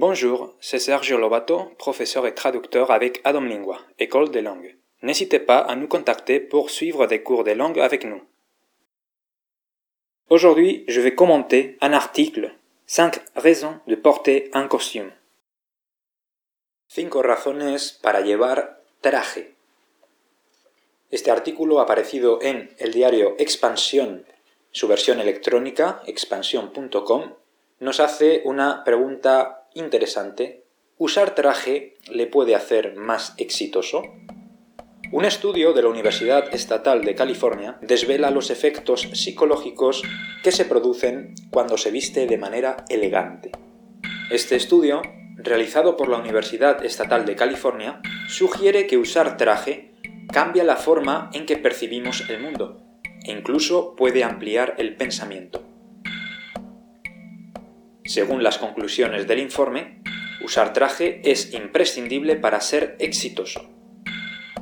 Bonjour, c'est Sergio Lobato, professeur et traducteur avec Adam Lingua, École des langues. N'hésitez pas à nous contacter pour suivre des cours de langue avec nous. Aujourd'hui, je vais commenter un article 5 raisons de porter un costume. Cinco razones para llevar traje. Este artículo ha aparecido en el diario Expansión, su versión electrónica, expansión.com, nos hace una pregunta interesante. ¿Usar traje le puede hacer más exitoso? Un estudio de la Universidad Estatal de California desvela los efectos psicológicos que se producen cuando se viste de manera elegante. Este estudio, realizado por la Universidad Estatal de California, sugiere que usar traje cambia la forma en que percibimos el mundo e incluso puede ampliar el pensamiento. Según las conclusiones del informe, usar traje es imprescindible para ser exitoso.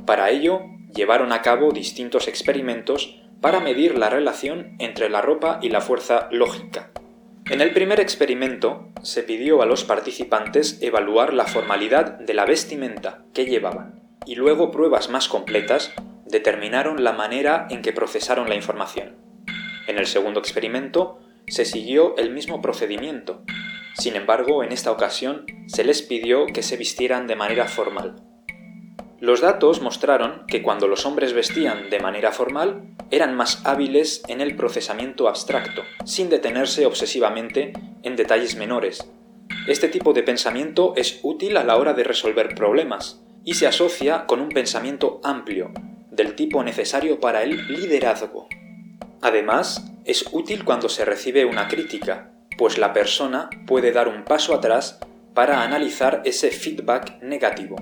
Para ello, llevaron a cabo distintos experimentos para medir la relación entre la ropa y la fuerza lógica. En el primer experimento, se pidió a los participantes evaluar la formalidad de la vestimenta que llevaban, y luego pruebas más completas determinaron la manera en que procesaron la información. En el segundo experimento, se siguió el mismo procedimiento. Sin embargo, en esta ocasión se les pidió que se vistieran de manera formal. Los datos mostraron que cuando los hombres vestían de manera formal, eran más hábiles en el procesamiento abstracto, sin detenerse obsesivamente en detalles menores. Este tipo de pensamiento es útil a la hora de resolver problemas y se asocia con un pensamiento amplio, del tipo necesario para el liderazgo. Además, es útil cuando se recibe una crítica, pues la persona puede dar un paso atrás para analizar ese feedback negativo.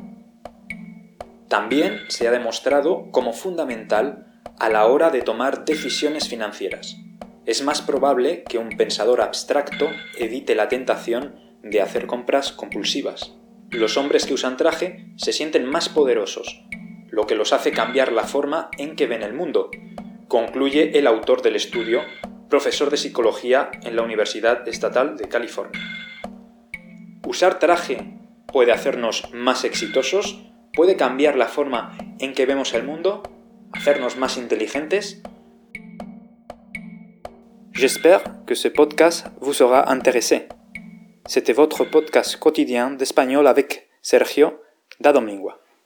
También se ha demostrado como fundamental a la hora de tomar decisiones financieras. Es más probable que un pensador abstracto evite la tentación de hacer compras compulsivas. Los hombres que usan traje se sienten más poderosos, lo que los hace cambiar la forma en que ven el mundo, concluye el autor del estudio, profesor de psicología en la Universidad Estatal de California. ¿Usar traje puede hacernos más exitosos? puede cambiar la forma en que vemos el mundo, hacernos más inteligentes. J'espère que ce podcast vous sera intéressé. C'était votre podcast quotidien d'espagnol avec Sergio da Domingua.